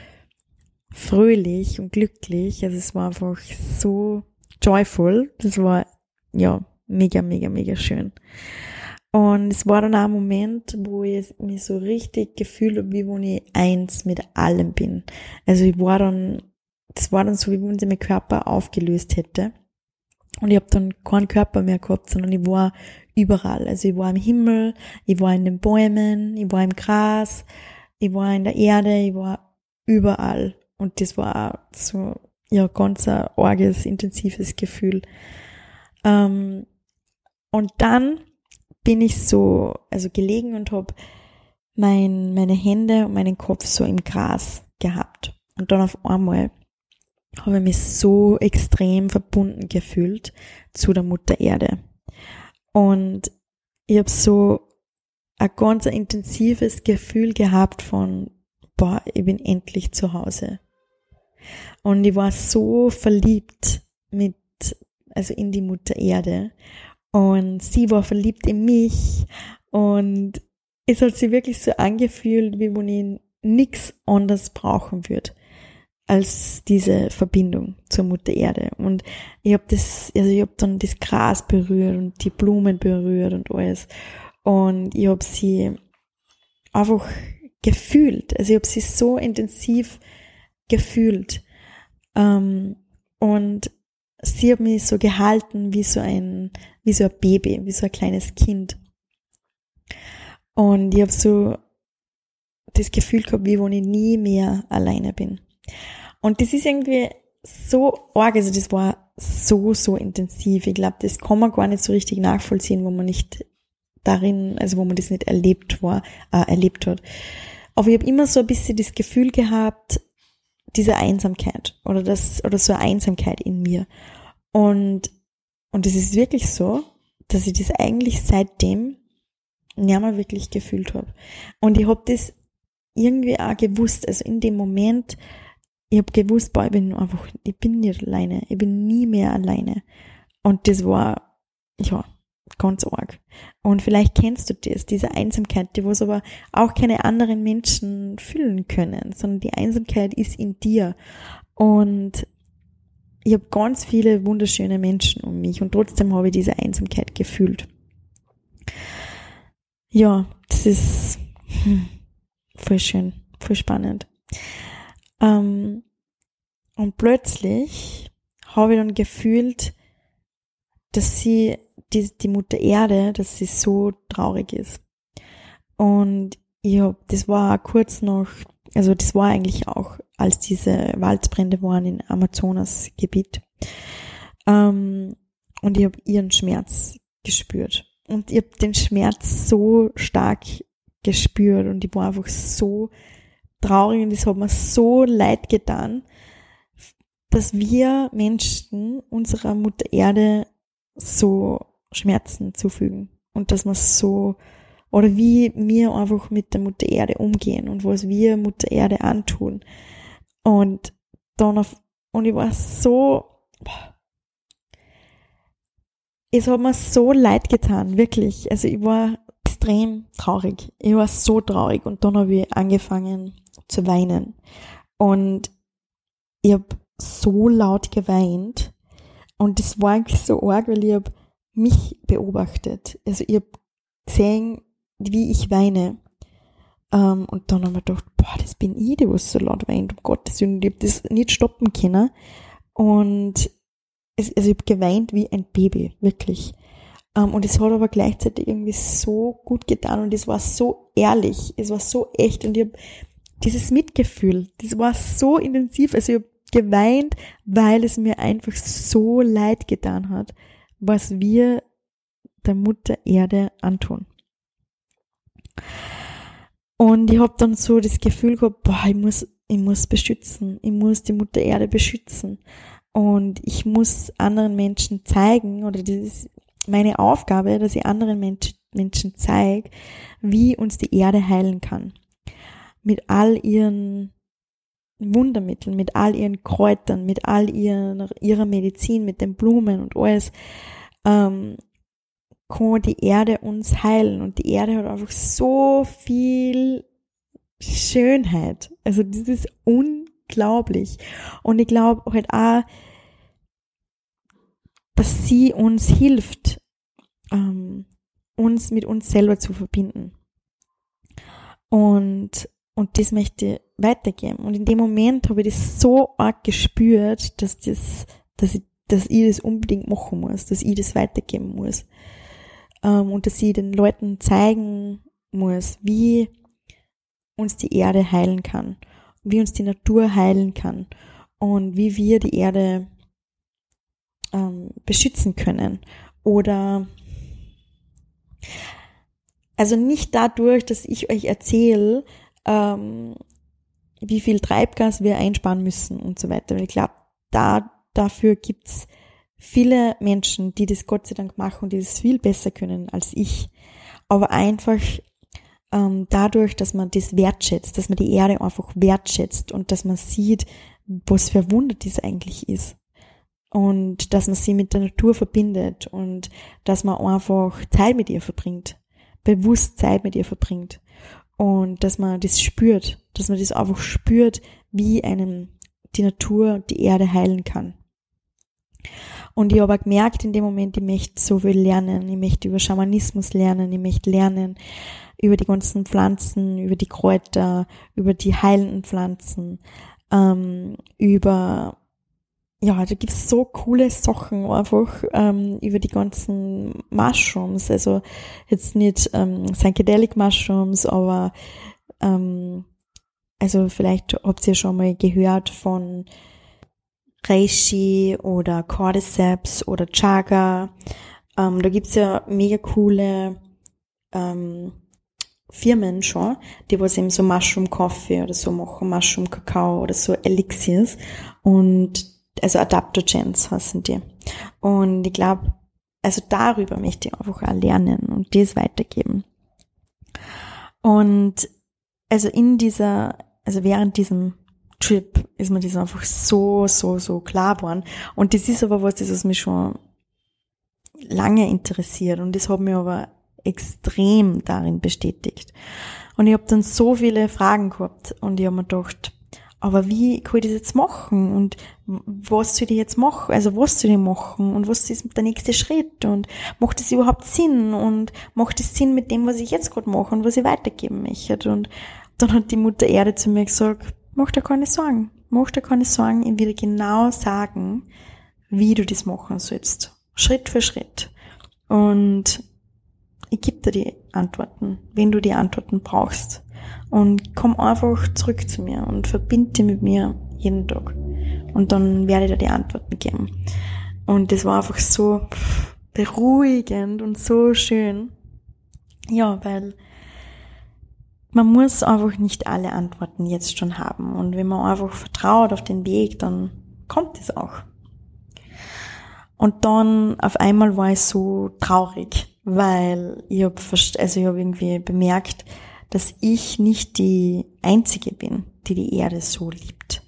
fröhlich und glücklich. Also es war einfach so joyful. Das war ja mega, mega, mega schön. Und es war dann auch ein Moment, wo ich mich so richtig gefühlt habe, wie wenn ich eins mit allem bin. Also ich war dann, das war dann so, wie wenn sie mein Körper aufgelöst hätte. Und ich habe dann keinen Körper mehr gehabt, sondern ich war überall. Also ich war im Himmel, ich war in den Bäumen, ich war im Gras, ich war in der Erde, ich war überall. Und das war so, ja, ganz ein arges, intensives Gefühl. Ähm, und dann bin ich so, also gelegen und habe mein, meine Hände und meinen Kopf so im Gras gehabt. Und dann auf einmal habe ich mich so extrem verbunden gefühlt zu der Mutter Erde. Und ich habe so ein ganz intensives Gefühl gehabt von, boah, ich bin endlich zu Hause. Und ich war so verliebt mit, also in die Mutter Erde. Und sie war verliebt in mich. Und es hat sich wirklich so angefühlt, wie wenn ich nichts anderes brauchen würde als diese Verbindung zur Mutter Erde. Und ich habe das, also ich habe dann das Gras berührt und die Blumen berührt und alles. Und ich habe sie einfach gefühlt. Also ich habe sie so intensiv gefühlt. Ähm, und sie hat mich so gehalten wie so ein, wie so ein Baby, wie so ein kleines Kind. Und ich habe so das Gefühl gehabt, wie wenn ich nie mehr alleine bin. Und das ist irgendwie so arg, also das war so, so intensiv. Ich glaube, das kann man gar nicht so richtig nachvollziehen, wo man nicht darin, also wo man das nicht erlebt war, äh, erlebt hat. Aber ich habe immer so ein bisschen das Gefühl gehabt, diese Einsamkeit oder das, oder so eine Einsamkeit in mir. Und, und es ist wirklich so, dass ich das eigentlich seitdem nicht mehr wirklich gefühlt habe. Und ich habe das irgendwie auch gewusst, also in dem Moment, ich habe gewusst, boah, ich bin einfach, ich bin nicht alleine, ich bin nie mehr alleine. Und das war, ja, ganz arg. Und vielleicht kennst du das, diese Einsamkeit, die was aber auch keine anderen Menschen fühlen können, sondern die Einsamkeit ist in dir. Und ich habe ganz viele wunderschöne Menschen um mich und trotzdem habe ich diese Einsamkeit gefühlt. Ja, das ist hm, voll schön, voll spannend. Ähm, und plötzlich habe ich dann gefühlt, dass sie, die, die Mutter Erde, dass sie so traurig ist. Und ich hab, das war kurz noch, also das war eigentlich auch, als diese Waldbrände waren im Amazonasgebiet. Ähm, und ich habe ihren Schmerz gespürt. Und ich habe den Schmerz so stark gespürt und ich war einfach so traurig und es hat mir so leid getan, dass wir Menschen unserer Mutter Erde so Schmerzen zufügen und dass man so oder wie wir einfach mit der Mutter Erde umgehen und was wir Mutter Erde antun. Und dann auf, und ich war so, es hat mir so leid getan, wirklich. Also ich war extrem traurig. Ich war so traurig und dann habe ich angefangen zu weinen. Und ich habe so laut geweint. Und das war eigentlich so arg, weil ich habe mich beobachtet. Also ich habe gesehen, wie ich weine. Um, ähm, und dann habe ich gedacht, boah, das bin ich, die was so laut weint, um Gottes Willen. Ich habe das nicht stoppen können. Und es, also ich habe geweint wie ein Baby, wirklich. Um, ähm, und es hat aber gleichzeitig irgendwie so gut getan und es war so ehrlich, es war so echt und ich habe dieses Mitgefühl, das war so intensiv. Also ich habe geweint, weil es mir einfach so leid getan hat, was wir der Mutter Erde antun. Und ich habe dann so das Gefühl gehabt, boah, ich muss, ich muss beschützen, ich muss die Mutter Erde beschützen. Und ich muss anderen Menschen zeigen, oder das ist meine Aufgabe, dass ich anderen Menschen, Menschen zeige, wie uns die Erde heilen kann. Mit all ihren Wundermitteln, mit all ihren Kräutern, mit all ihren, ihrer Medizin, mit den Blumen und alles, ähm, kann die Erde uns heilen. Und die Erde hat einfach so viel Schönheit. Also das ist unglaublich. Und ich glaube halt auch, dass sie uns hilft, ähm, uns mit uns selber zu verbinden. Und, und das möchte ich weitergeben. Und in dem Moment habe ich das so arg gespürt, dass das, dass ich, dass ich das unbedingt machen muss, dass ich das weitergeben muss. Ähm, und dass ich den Leuten zeigen muss, wie uns die Erde heilen kann, wie uns die Natur heilen kann und wie wir die Erde ähm, beschützen können oder also nicht dadurch, dass ich euch erzähle, ähm, wie viel Treibgas wir einsparen müssen und so weiter. Weil ich glaube, da, dafür gibt's viele Menschen, die das Gott sei Dank machen und die das viel besser können als ich. Aber einfach ähm, dadurch, dass man das wertschätzt, dass man die Erde einfach wertschätzt und dass man sieht, was für Wunder das eigentlich ist. Und dass man sie mit der Natur verbindet und dass man einfach Zeit mit ihr verbringt bewusst Zeit mit ihr verbringt und dass man das spürt, dass man das einfach spürt, wie einem die Natur, die Erde heilen kann. Und ich habe gemerkt in dem Moment, ich möchte so viel lernen. Ich möchte über Schamanismus lernen, ich möchte lernen über die ganzen Pflanzen, über die Kräuter, über die heilenden Pflanzen, ähm, über ja, da gibt's so coole Sachen einfach ähm, über die ganzen Mushrooms. Also jetzt nicht ähm, Psychedelic Mushrooms, aber ähm, also vielleicht habt ihr schon mal gehört von Reishi oder Cordyceps oder Chaga. Ähm, da gibt's ja mega coole ähm, Firmen schon, die was eben so Mushroom Coffee oder so machen, Mushroom Kakao oder so Elixirs. Und also Adaptogens heißen die. Und ich glaube, also darüber möchte ich einfach auch lernen und das weitergeben. Und also in dieser, also während diesem Trip ist mir das einfach so, so, so klar geworden. Und das ist aber was, das was mich schon lange interessiert und das hat mich aber extrem darin bestätigt. Und ich habe dann so viele Fragen gehabt und ich habe mir gedacht, aber wie kann ich das jetzt machen? Und was soll ich jetzt machen, also was soll ich machen? Und was ist der nächste Schritt? Und macht das überhaupt Sinn? Und macht es Sinn mit dem, was ich jetzt gerade mache und was ich weitergeben möchte? Und dann hat die Mutter Erde zu mir gesagt, mach dir keine Sorgen, mach dir keine Sorgen, ich will genau sagen, wie du das machen sollst, Schritt für Schritt. Und ich gebe dir die Antworten, wenn du die Antworten brauchst und komm einfach zurück zu mir und verbinde mit mir jeden Tag. Und dann werde ich dir die Antworten geben. Und das war einfach so beruhigend und so schön. Ja, weil man muss einfach nicht alle Antworten jetzt schon haben. Und wenn man einfach vertraut auf den Weg, dann kommt es auch. Und dann auf einmal war ich so traurig, weil ich habe also ich hab irgendwie bemerkt, dass ich nicht die Einzige bin, die die Erde so liebt.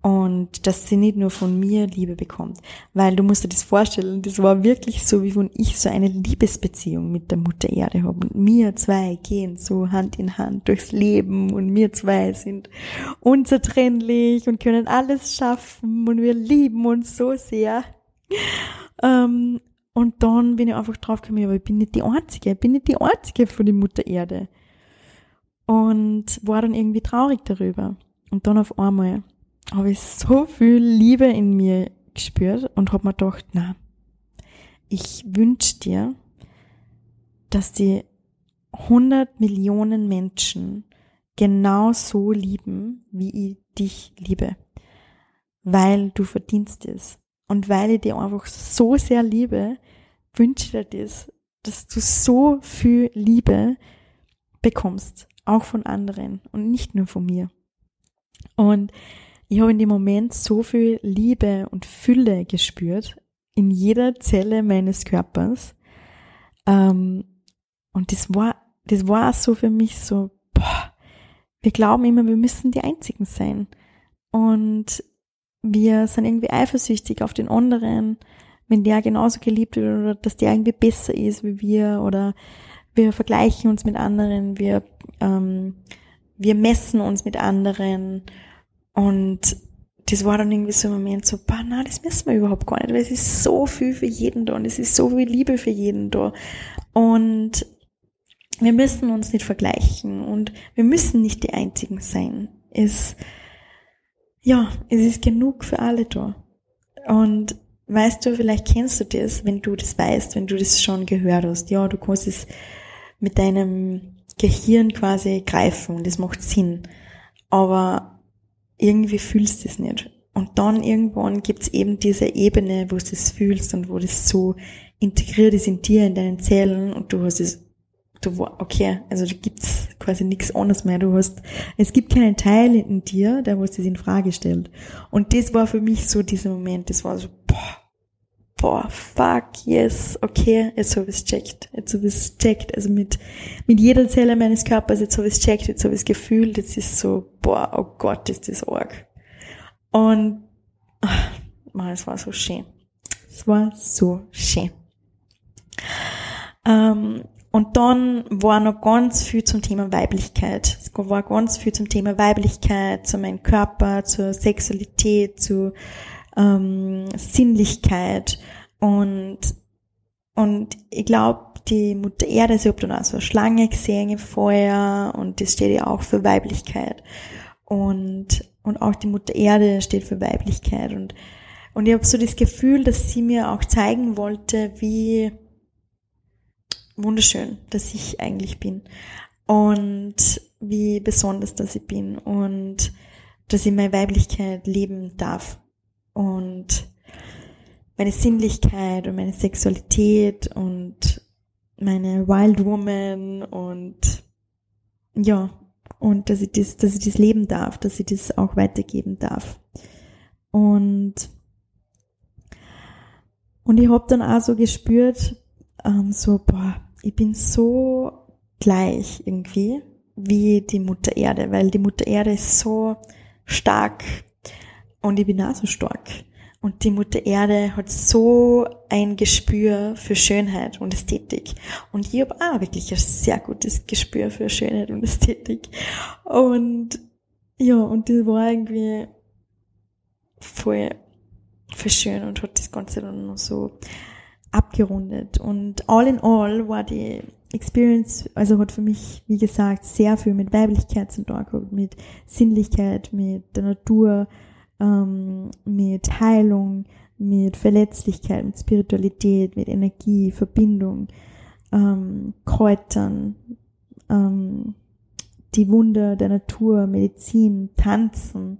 Und dass sie nicht nur von mir Liebe bekommt. Weil du musst dir das vorstellen, das war wirklich so, wie wenn ich so eine Liebesbeziehung mit der Mutter Erde habe. Und wir zwei gehen so Hand in Hand durchs Leben und wir zwei sind unzertrennlich und können alles schaffen und wir lieben uns so sehr. Ähm, und dann bin ich einfach draufgekommen, aber ich bin nicht die Einzige, ich bin nicht die Einzige von der Mutter Erde und war dann irgendwie traurig darüber. Und dann auf einmal habe ich so viel Liebe in mir gespürt und habe mir gedacht, na, ich wünsche dir, dass die 100 Millionen Menschen genau so lieben, wie ich dich liebe. Weil du verdienst es. Und weil ich dir einfach so sehr liebe, wünsche ich dir das, dass du so viel Liebe bekommst auch von anderen und nicht nur von mir. Und ich habe in dem Moment so viel Liebe und Fülle gespürt in jeder Zelle meines Körpers. Ähm, und das war, das war so für mich so, boah, wir glauben immer, wir müssen die Einzigen sein. und wir sind irgendwie eifersüchtig auf den anderen, wenn der genauso geliebt wird oder dass der irgendwie besser ist wie wir oder wir vergleichen uns mit anderen, wir, ähm, wir messen uns mit anderen und das war dann irgendwie so ein Moment so, boah, nein, das müssen wir überhaupt gar nicht, weil es ist so viel für jeden da und es ist so viel Liebe für jeden da und wir müssen uns nicht vergleichen und wir müssen nicht die Einzigen sein. Es, ja, es ist genug für alle da. Und weißt du, vielleicht kennst du das, wenn du das weißt, wenn du das schon gehört hast. Ja, du kannst es mit deinem Gehirn quasi greifen und das macht Sinn. Aber irgendwie fühlst du es nicht. Und dann irgendwann gibt's eben diese Ebene, wo du es fühlst und wo das so integriert ist in dir, in deinen Zellen und du hast es du okay, also da gibt's quasi nichts anderes mehr. Du hast, es gibt keinen Teil in dir, der was das in Frage stellt. Und das war für mich so dieser Moment. Das war so, boah, boah, fuck, yes, okay, jetzt habe ich's checkt, jetzt habe ich's checkt. Also mit mit jeder Zelle meines Körpers, jetzt habe ich's checkt, jetzt habe ich's gefühlt. Jetzt ist so, boah, oh Gott, ist das arg. Und ach, man, es war so schön. Es war so schön. Ähm, und dann war noch ganz viel zum Thema Weiblichkeit. Es war ganz viel zum Thema Weiblichkeit, zu meinem Körper, zur Sexualität, zu ähm, Sinnlichkeit. Und, und ich glaube, die Mutter Erde, ich habe dann auch so eine Schlange gesehen im Feuer und das steht ja auch für Weiblichkeit. Und, und auch die Mutter Erde steht für Weiblichkeit. Und, und ich habe so das Gefühl, dass sie mir auch zeigen wollte, wie wunderschön, dass ich eigentlich bin und wie besonders dass ich bin und dass ich meine Weiblichkeit leben darf und meine Sinnlichkeit und meine Sexualität und meine Wild Woman und ja, und dass ich das, dass ich das leben darf, dass ich das auch weitergeben darf. Und und ich habe dann auch so gespürt, ähm, so, boah, ich bin so gleich irgendwie wie die Mutter Erde, weil die Mutter Erde ist so stark und ich bin auch so stark. Und die Mutter Erde hat so ein Gespür für Schönheit und Ästhetik. Und ich habe auch wirklich ein sehr gutes Gespür für Schönheit und Ästhetik. Und ja, und das war irgendwie voll, voll schön und hat das Ganze dann noch so abgerundet. Und all in all war die Experience, also hat für mich, wie gesagt, sehr viel mit Weiblichkeit zu tun gehabt, mit Sinnlichkeit, mit der Natur, ähm, mit Heilung, mit Verletzlichkeit, mit Spiritualität, mit Energie, Verbindung, ähm, Kräutern, ähm, die Wunder der Natur, Medizin, Tanzen,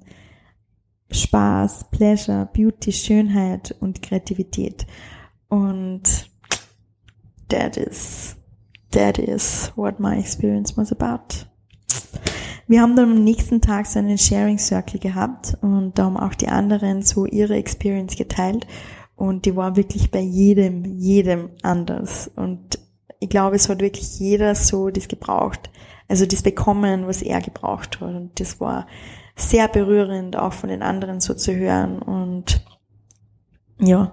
Spaß, Pleasure, Beauty, Schönheit und Kreativität. Und that is, that is what my experience was about. Wir haben dann am nächsten Tag so einen Sharing Circle gehabt und da haben auch die anderen so ihre Experience geteilt und die war wirklich bei jedem, jedem anders. Und ich glaube, es hat wirklich jeder so das gebraucht, also das bekommen, was er gebraucht hat. Und das war sehr berührend auch von den anderen so zu hören. Und ja,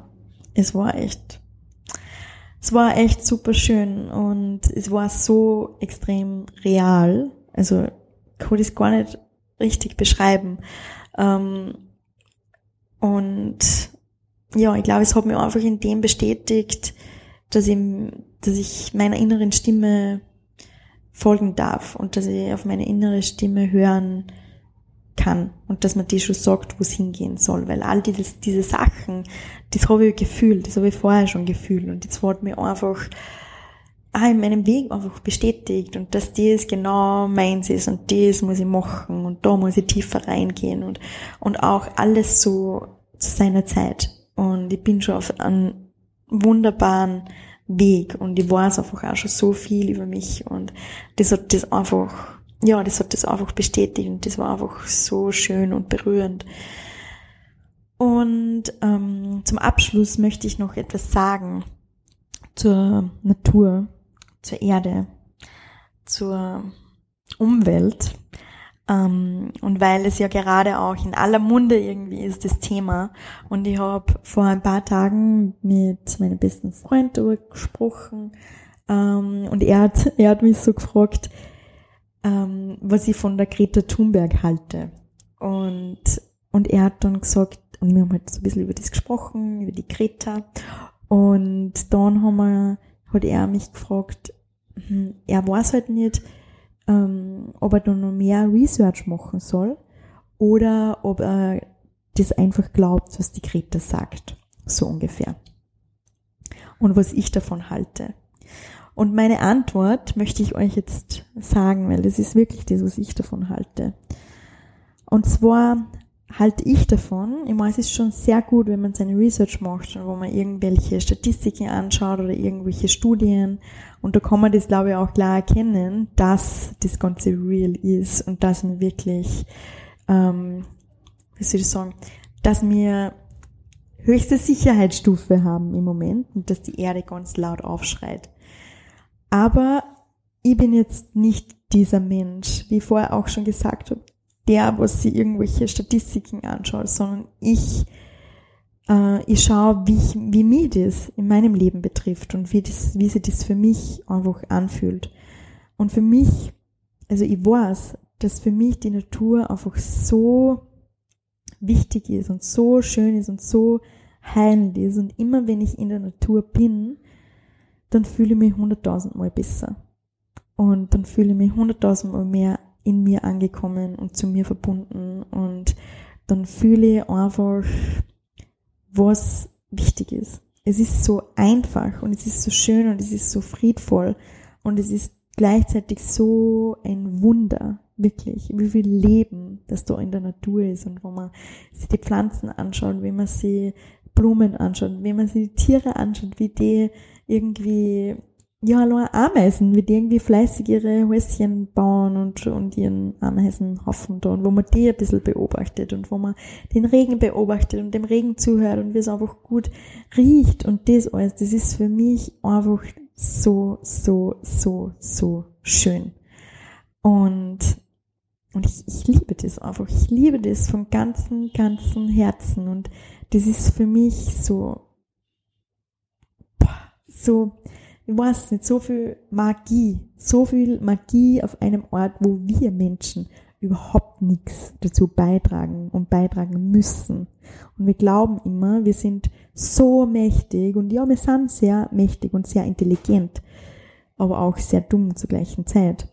es war echt, es war echt super schön. Und es war so extrem real. Also kann das gar nicht richtig beschreiben. Ähm, und ja, ich glaube, es hat mir einfach in dem bestätigt, dass ich, dass ich meiner inneren Stimme folgen darf und dass ich auf meine innere Stimme hören kann und dass man die schon sagt, wo es hingehen soll, weil all dieses, diese Sachen, das habe ich gefühlt, das habe ich vorher schon gefühlt und jetzt hat mir einfach auch in meinem Weg einfach bestätigt und dass das genau meins ist und das muss ich machen und da muss ich tiefer reingehen und, und auch alles so zu seiner Zeit und ich bin schon auf einem wunderbaren Weg und ich weiß einfach auch schon so viel über mich und das hat das einfach ja, das hat das einfach bestätigt und das war einfach so schön und berührend. Und ähm, zum Abschluss möchte ich noch etwas sagen zur Natur, zur Erde, zur Umwelt. Ähm, und weil es ja gerade auch in aller Munde irgendwie ist, das Thema. Und ich habe vor ein paar Tagen mit meinem besten Freund darüber gesprochen. Ähm, und er hat, er hat mich so gefragt, ähm, was ich von der Greta Thunberg halte. Und, und er hat dann gesagt, und wir haben halt so ein bisschen über das gesprochen, über die Greta. Und dann haben wir, hat er mich gefragt, er weiß halt nicht, ähm, ob er da noch mehr Research machen soll oder ob er das einfach glaubt, was die Greta sagt. So ungefähr. Und was ich davon halte. Und meine Antwort möchte ich euch jetzt sagen, weil das ist wirklich das, was ich davon halte. Und zwar halte ich davon, ich meine, es ist schon sehr gut, wenn man seine Research macht und wo man irgendwelche Statistiken anschaut oder irgendwelche Studien. Und da kann man das, glaube ich, auch klar erkennen, dass das Ganze real ist und dass wir wirklich, ähm, wie soll ich sagen, dass wir höchste Sicherheitsstufe haben im Moment und dass die Erde ganz laut aufschreit. Aber ich bin jetzt nicht dieser Mensch, wie ich vorher auch schon gesagt habe, der, was sie irgendwelche Statistiken anschaut, sondern ich, äh, ich schaue, wie, ich, wie mich das in meinem Leben betrifft und wie, das, wie sich das für mich einfach anfühlt. Und für mich, also ich weiß, dass für mich die Natur einfach so wichtig ist und so schön ist und so heilend ist. Und immer wenn ich in der Natur bin, dann fühle ich mich hunderttausendmal besser. Und dann fühle ich mich hunderttausendmal mehr in mir angekommen und zu mir verbunden und dann fühle ich einfach, was wichtig ist. Es ist so einfach und es ist so schön und es ist so friedvoll und es ist gleichzeitig so ein Wunder, wirklich, wie viel Leben das da in der Natur ist und wo man sich die Pflanzen anschaut, wie man sich Blumen anschaut, wie man sich die Tiere anschaut, wie die irgendwie ja, allein Ameisen, wie die irgendwie fleißig ihre Häuschen bauen und, und ihren Ameisenhaufen da, und wo man die ein bisschen beobachtet und wo man den Regen beobachtet und dem Regen zuhört und wie es einfach gut riecht und das alles, das ist für mich einfach so, so, so, so schön. Und, und ich, ich liebe das einfach. Ich liebe das von ganzem, ganzem Herzen und das ist für mich so, so, ich weiß nicht, so viel Magie, so viel Magie auf einem Ort, wo wir Menschen überhaupt nichts dazu beitragen und beitragen müssen. Und wir glauben immer, wir sind so mächtig und ja, wir sind sehr mächtig und sehr intelligent, aber auch sehr dumm zur gleichen Zeit.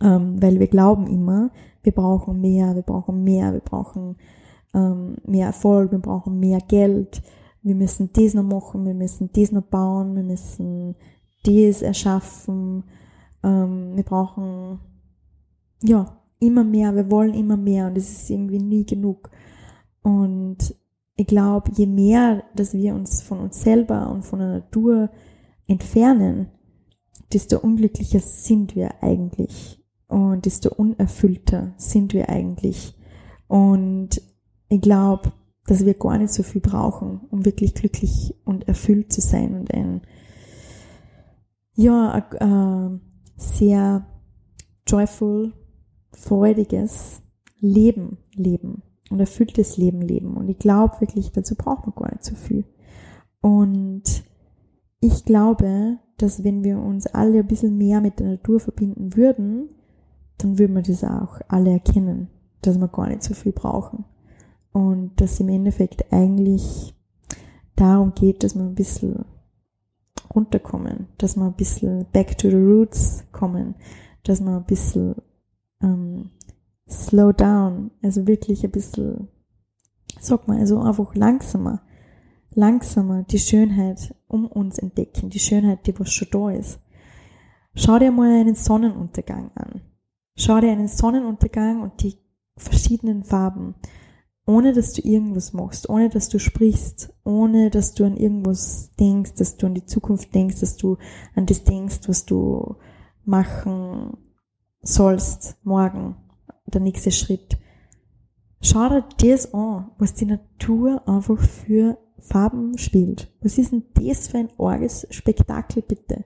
Ähm, weil wir glauben immer, wir brauchen mehr, wir brauchen mehr, wir brauchen ähm, mehr Erfolg, wir brauchen mehr Geld, wir müssen das noch machen, wir müssen das noch bauen, wir müssen das erschaffen, ähm, wir brauchen, ja, immer mehr, wir wollen immer mehr und es ist irgendwie nie genug. Und ich glaube, je mehr, dass wir uns von uns selber und von der Natur entfernen, desto unglücklicher sind wir eigentlich und desto unerfüllter sind wir eigentlich. Und ich glaube, dass wir gar nicht so viel brauchen, um wirklich glücklich und erfüllt zu sein und ein, ja, äh, sehr joyful, freudiges Leben leben und erfülltes Leben leben. Und ich glaube wirklich, dazu braucht man gar nicht so viel. Und ich glaube, dass wenn wir uns alle ein bisschen mehr mit der Natur verbinden würden, dann würden wir das auch alle erkennen, dass wir gar nicht so viel brauchen. Und dass im Endeffekt eigentlich darum geht, dass wir ein bisschen runterkommen, dass wir ein bisschen back to the roots kommen, dass wir ein bisschen ähm, slow down, also wirklich ein bisschen, sag mal, also einfach langsamer, langsamer die Schönheit um uns entdecken, die Schönheit, die was schon da ist. Schau dir mal einen Sonnenuntergang an. Schau dir einen Sonnenuntergang und die verschiedenen Farben ohne dass du irgendwas machst, ohne dass du sprichst, ohne dass du an irgendwas denkst, dass du an die Zukunft denkst, dass du an das denkst, was du machen sollst morgen, der nächste Schritt. Schau dir das an, was die Natur einfach für Farben spielt. Was ist denn das für ein orges Spektakel bitte?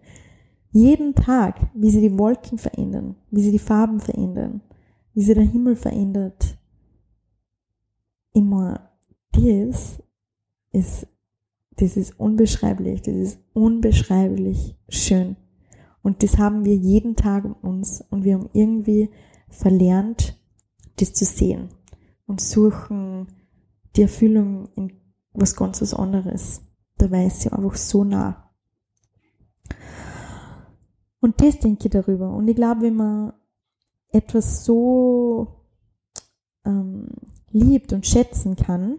Jeden Tag, wie sie die Wolken verändern, wie sie die Farben verändern, wie sich der Himmel verändert. Immer das ist, das ist unbeschreiblich, das ist unbeschreiblich schön. Und das haben wir jeden Tag um uns und wir haben irgendwie verlernt, das zu sehen und suchen die Erfüllung in was ganz was anderes. Dabei ist sie einfach so nah. Und das denke ich darüber. Und ich glaube, wenn man etwas so ähm, liebt und schätzen kann,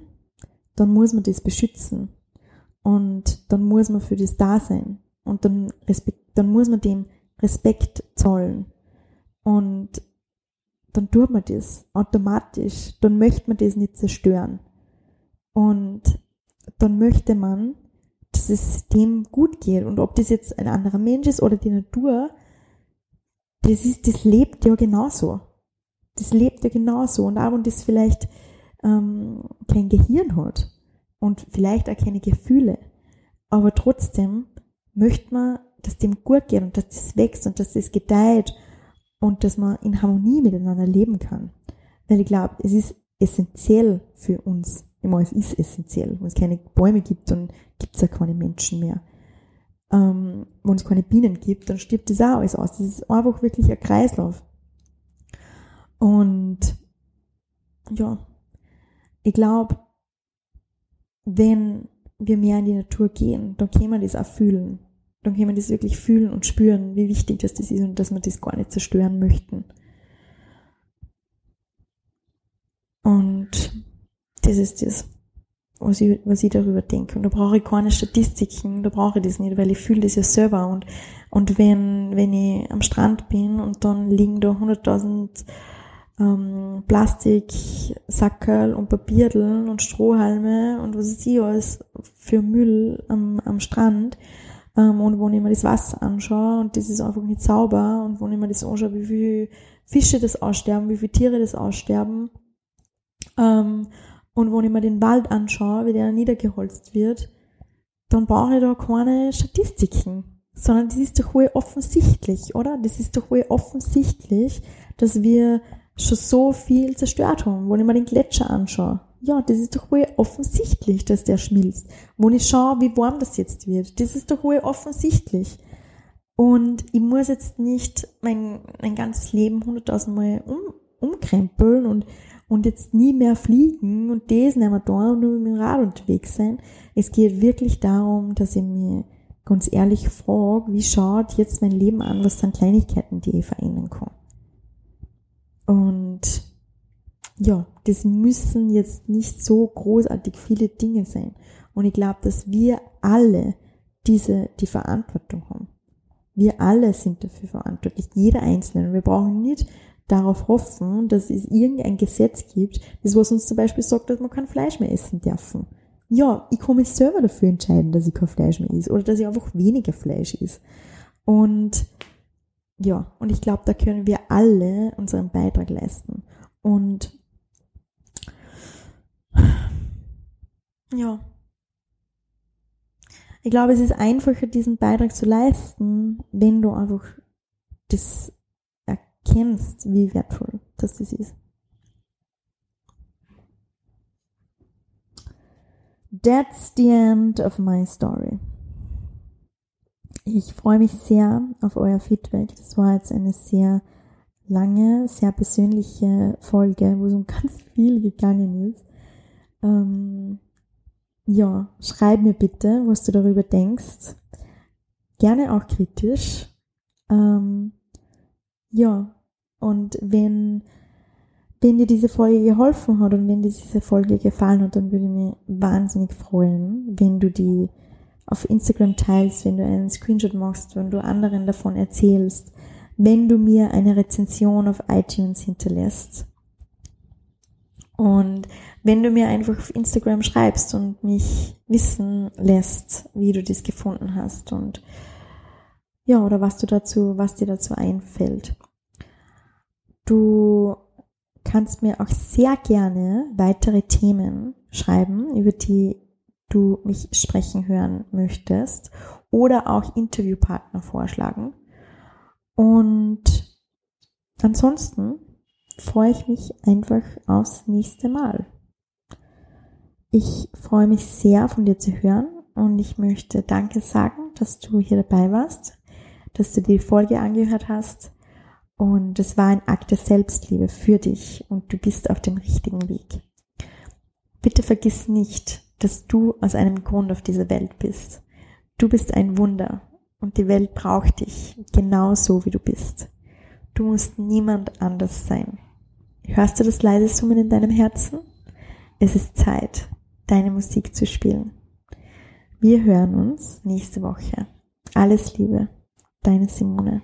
dann muss man das beschützen. Und dann muss man für das da sein. Und dann, dann muss man dem Respekt zollen. Und dann tut man das automatisch. Dann möchte man das nicht zerstören. Und dann möchte man, dass es dem gut geht. Und ob das jetzt ein anderer Mensch ist oder die Natur, das ist, das lebt ja genauso. Das lebt ja genauso. Und auch wenn das vielleicht ähm, kein Gehirn hat und vielleicht auch keine Gefühle, aber trotzdem möchte man, dass dem gut geht und dass das wächst und dass das gedeiht und dass man in Harmonie miteinander leben kann. Weil ich glaube, es ist essentiell für uns. Ich meine, es ist essentiell. Wenn es keine Bäume gibt, dann gibt es ja keine Menschen mehr. Ähm, wenn es keine Bienen gibt, dann stirbt das auch alles aus. Das ist einfach wirklich ein Kreislauf. Und ja, ich glaube, wenn wir mehr in die Natur gehen, dann können wir das auch fühlen dann können wir das wirklich fühlen und spüren, wie wichtig das, ist und dass wir das gar nicht zerstören möchten. Und das ist das, was ich, was ich darüber denke. Und da brauche ich keine Statistiken, da brauche ich das nicht, weil ich fühle das ja selber. Und, und wenn, wenn ich am Strand bin und dann liegen da 100.000 ähm, Plastiksackerl und Papierdeln und Strohhalme und was ist ich alles für Müll am, am Strand, ähm, und wo ich mir das Wasser anschaue und das ist einfach nicht sauber und wo ich mir das anschaue, wie viele Fische das aussterben, wie viele Tiere das aussterben ähm, und wo ich mir den Wald anschaue, wie der niedergeholzt wird, dann brauche ich da keine Statistiken, sondern das ist doch wohl offensichtlich, oder? Das ist doch wohl offensichtlich, dass wir schon so viel zerstört haben, wo ich mir den Gletscher anschaue ja, das ist doch wohl offensichtlich, dass der schmilzt. Wo ich schaue, wie warm das jetzt wird, das ist doch wohl offensichtlich. Und ich muss jetzt nicht mein, mein ganzes Leben hunderttausendmal um, umkrempeln und, und jetzt nie mehr fliegen und das nicht mehr da und nur mit dem Rad unterwegs sein. Es geht wirklich darum, dass ich mir ganz ehrlich frage, wie schaut jetzt mein Leben an, was sind Kleinigkeiten, die ich verändern kann. Und ja, das müssen jetzt nicht so großartig viele Dinge sein. Und ich glaube, dass wir alle diese, die Verantwortung haben. Wir alle sind dafür verantwortlich, jeder Einzelne. Und wir brauchen nicht darauf hoffen, dass es irgendein Gesetz gibt, das was uns zum Beispiel sagt, dass man kein Fleisch mehr essen dürfen. Ja, ich kann mich selber dafür entscheiden, dass ich kein Fleisch mehr esse oder dass ich einfach weniger Fleisch esse. Und ja, und ich glaube, da können wir alle unseren Beitrag leisten. Und ja. Ich glaube, es ist einfacher, diesen Beitrag zu leisten, wenn du einfach das erkennst, wie wertvoll das ist. That's the end of my story. Ich freue mich sehr auf euer Feedback. Das war jetzt eine sehr lange, sehr persönliche Folge, wo es um ganz viel gegangen ist. Ähm, ja, schreib mir bitte, was du darüber denkst. Gerne auch kritisch. Ähm, ja, und wenn, wenn dir diese Folge geholfen hat und wenn dir diese Folge gefallen hat, dann würde ich mich wahnsinnig freuen, wenn du die auf Instagram teilst, wenn du einen Screenshot machst, wenn du anderen davon erzählst, wenn du mir eine Rezension auf iTunes hinterlässt. Und wenn du mir einfach auf Instagram schreibst und mich wissen lässt, wie du das gefunden hast und ja, oder was du dazu, was dir dazu einfällt. Du kannst mir auch sehr gerne weitere Themen schreiben, über die du mich sprechen hören möchtest oder auch Interviewpartner vorschlagen. Und ansonsten freue ich mich einfach aufs nächste Mal. Ich freue mich sehr von dir zu hören und ich möchte Danke sagen, dass du hier dabei warst, dass du die Folge angehört hast und es war ein Akt der Selbstliebe für dich und du bist auf dem richtigen Weg. Bitte vergiss nicht, dass du aus einem Grund auf dieser Welt bist. Du bist ein Wunder und die Welt braucht dich genauso wie du bist. Du musst niemand anders sein. Hörst du das leise Summen in deinem Herzen? Es ist Zeit, deine Musik zu spielen. Wir hören uns nächste Woche. Alles Liebe, deine Simone.